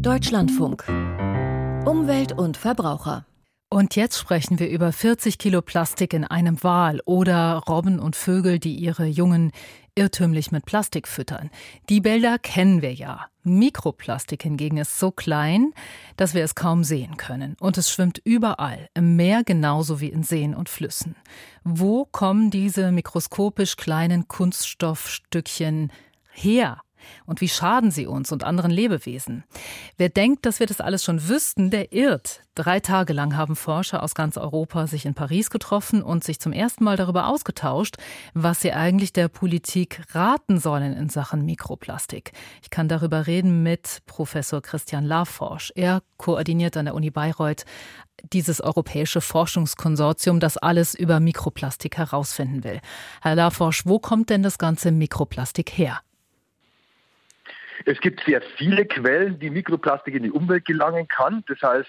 Deutschlandfunk. Umwelt und Verbraucher. Und jetzt sprechen wir über 40 Kilo Plastik in einem Wal oder Robben und Vögel, die ihre Jungen irrtümlich mit Plastik füttern. Die Bilder kennen wir ja. Mikroplastik hingegen ist so klein, dass wir es kaum sehen können. Und es schwimmt überall, im Meer genauso wie in Seen und Flüssen. Wo kommen diese mikroskopisch kleinen Kunststoffstückchen her? Und wie schaden sie uns und anderen Lebewesen? Wer denkt, dass wir das alles schon wüssten, der irrt. Drei Tage lang haben Forscher aus ganz Europa sich in Paris getroffen und sich zum ersten Mal darüber ausgetauscht, was sie eigentlich der Politik raten sollen in Sachen Mikroplastik. Ich kann darüber reden mit Professor Christian Laforsch. Er koordiniert an der Uni Bayreuth dieses europäische Forschungskonsortium, das alles über Mikroplastik herausfinden will. Herr Laforsch, wo kommt denn das ganze Mikroplastik her? Es gibt sehr viele Quellen, die Mikroplastik in die Umwelt gelangen kann. Das heißt,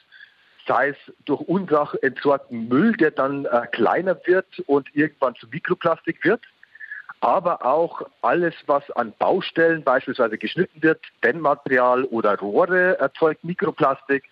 sei es durch Unsach entsorgten Müll, der dann äh, kleiner wird und irgendwann zu Mikroplastik wird, aber auch alles, was an Baustellen beispielsweise geschnitten wird, Dämmmaterial oder Rohre erzeugt Mikroplastik.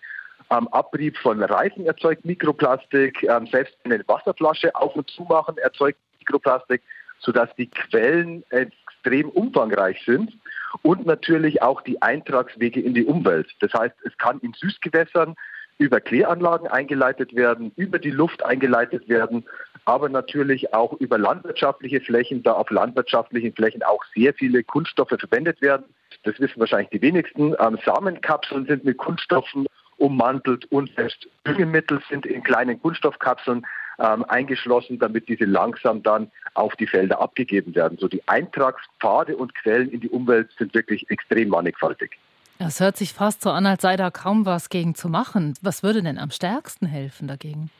Am Abrieb von Reifen erzeugt Mikroplastik, ähm, selbst eine Wasserflasche auf und zu machen erzeugt Mikroplastik, sodass die Quellen extrem umfangreich sind und natürlich auch die Eintragswege in die Umwelt. Das heißt, es kann in Süßgewässern über Kläranlagen eingeleitet werden, über die Luft eingeleitet werden, aber natürlich auch über landwirtschaftliche Flächen, da auf landwirtschaftlichen Flächen auch sehr viele Kunststoffe verwendet werden. Das wissen wahrscheinlich die wenigsten. Ähm, Samenkapseln sind mit Kunststoffen ummantelt und selbst Düngemittel sind in kleinen Kunststoffkapseln ähm, eingeschlossen, damit diese langsam dann auf die Felder abgegeben werden. So die Eintragspfade und Quellen in die Umwelt sind wirklich extrem mannigfaltig. Es hört sich fast so an, als sei da kaum was gegen zu machen. Was würde denn am stärksten helfen dagegen?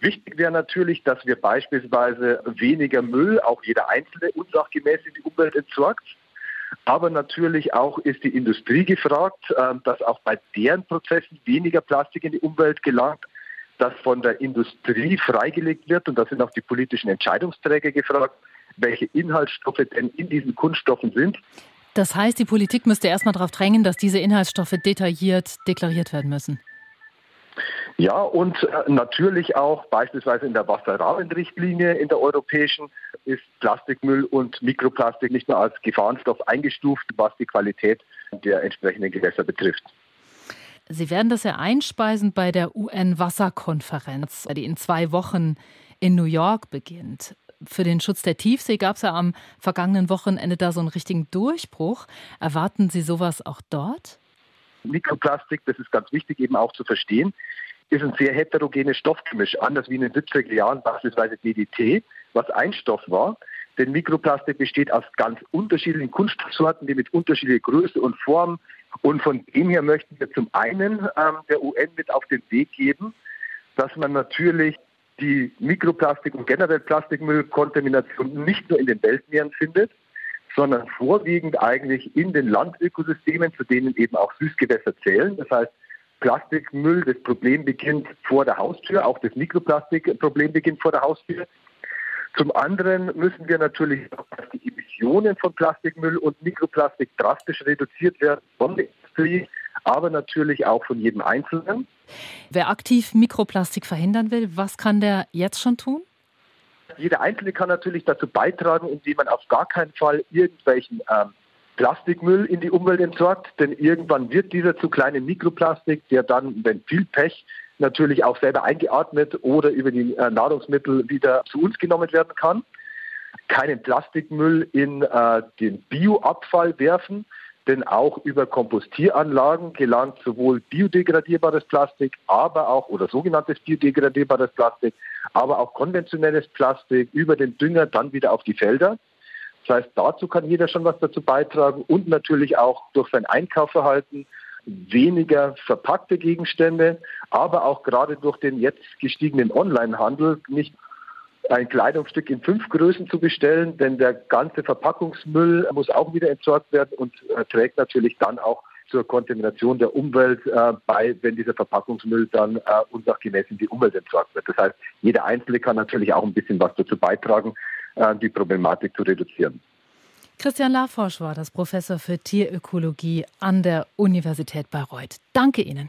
Wichtig wäre natürlich, dass wir beispielsweise weniger Müll, auch jeder einzelne unsachgemäß in die Umwelt entsorgt. Aber natürlich auch ist die Industrie gefragt, ähm, dass auch bei deren Prozessen weniger Plastik in die Umwelt gelangt das von der Industrie freigelegt wird. Und da sind auch die politischen Entscheidungsträger gefragt, welche Inhaltsstoffe denn in diesen Kunststoffen sind. Das heißt, die Politik müsste erstmal darauf drängen, dass diese Inhaltsstoffe detailliert deklariert werden müssen. Ja, und äh, natürlich auch beispielsweise in der Wasserrahmenrichtlinie in der europäischen ist Plastikmüll und Mikroplastik nicht mehr als Gefahrenstoff eingestuft, was die Qualität der entsprechenden Gewässer betrifft. Sie werden das ja einspeisen bei der UN-Wasserkonferenz, die in zwei Wochen in New York beginnt. Für den Schutz der Tiefsee gab es ja am vergangenen Wochenende da so einen richtigen Durchbruch. Erwarten Sie sowas auch dort? Mikroplastik, das ist ganz wichtig eben auch zu verstehen, ist ein sehr heterogenes Stoffgemisch, anders wie in den 70er Jahren beispielsweise DDT, was ein Stoff war. Denn Mikroplastik besteht aus ganz unterschiedlichen Kunststoffsorten, die mit unterschiedlicher Größe und Form und von dem her möchten wir zum einen ähm, der UN mit auf den Weg geben, dass man natürlich die Mikroplastik und generell Plastikmüllkontamination nicht nur in den Weltmeeren findet, sondern vorwiegend eigentlich in den Landökosystemen, zu denen eben auch Süßgewässer zählen. Das heißt, Plastikmüll, das Problem beginnt vor der Haustür, auch das Mikroplastikproblem beginnt vor der Haustür. Zum anderen müssen wir natürlich, dass die Emissionen von Plastikmüll und Mikroplastik drastisch reduziert werden von der Industrie, aber natürlich auch von jedem Einzelnen. Wer aktiv Mikroplastik verhindern will, was kann der jetzt schon tun? Jeder Einzelne kann natürlich dazu beitragen, indem man auf gar keinen Fall irgendwelchen ähm, Plastikmüll in die Umwelt entsorgt, denn irgendwann wird dieser zu kleine Mikroplastik, der dann, wenn viel Pech, natürlich auch selber eingeatmet oder über die äh, Nahrungsmittel wieder zu uns genommen werden kann. Keinen Plastikmüll in äh, den Bioabfall werfen, denn auch über Kompostieranlagen gelangt sowohl biodegradierbares Plastik, aber auch oder sogenanntes biodegradierbares Plastik, aber auch konventionelles Plastik über den Dünger dann wieder auf die Felder. Das heißt, dazu kann jeder schon was dazu beitragen und natürlich auch durch sein Einkaufverhalten weniger verpackte Gegenstände, aber auch gerade durch den jetzt gestiegenen Onlinehandel nicht ein Kleidungsstück in fünf Größen zu bestellen, denn der ganze Verpackungsmüll muss auch wieder entsorgt werden und äh, trägt natürlich dann auch zur Kontamination der Umwelt äh, bei, wenn dieser Verpackungsmüll dann äh, unsachgemäß in die Umwelt entsorgt wird. Das heißt, jeder Einzelne kann natürlich auch ein bisschen was dazu beitragen, äh, die Problematik zu reduzieren. Christian Laforsch war das Professor für Tierökologie an der Universität Bayreuth. Danke Ihnen.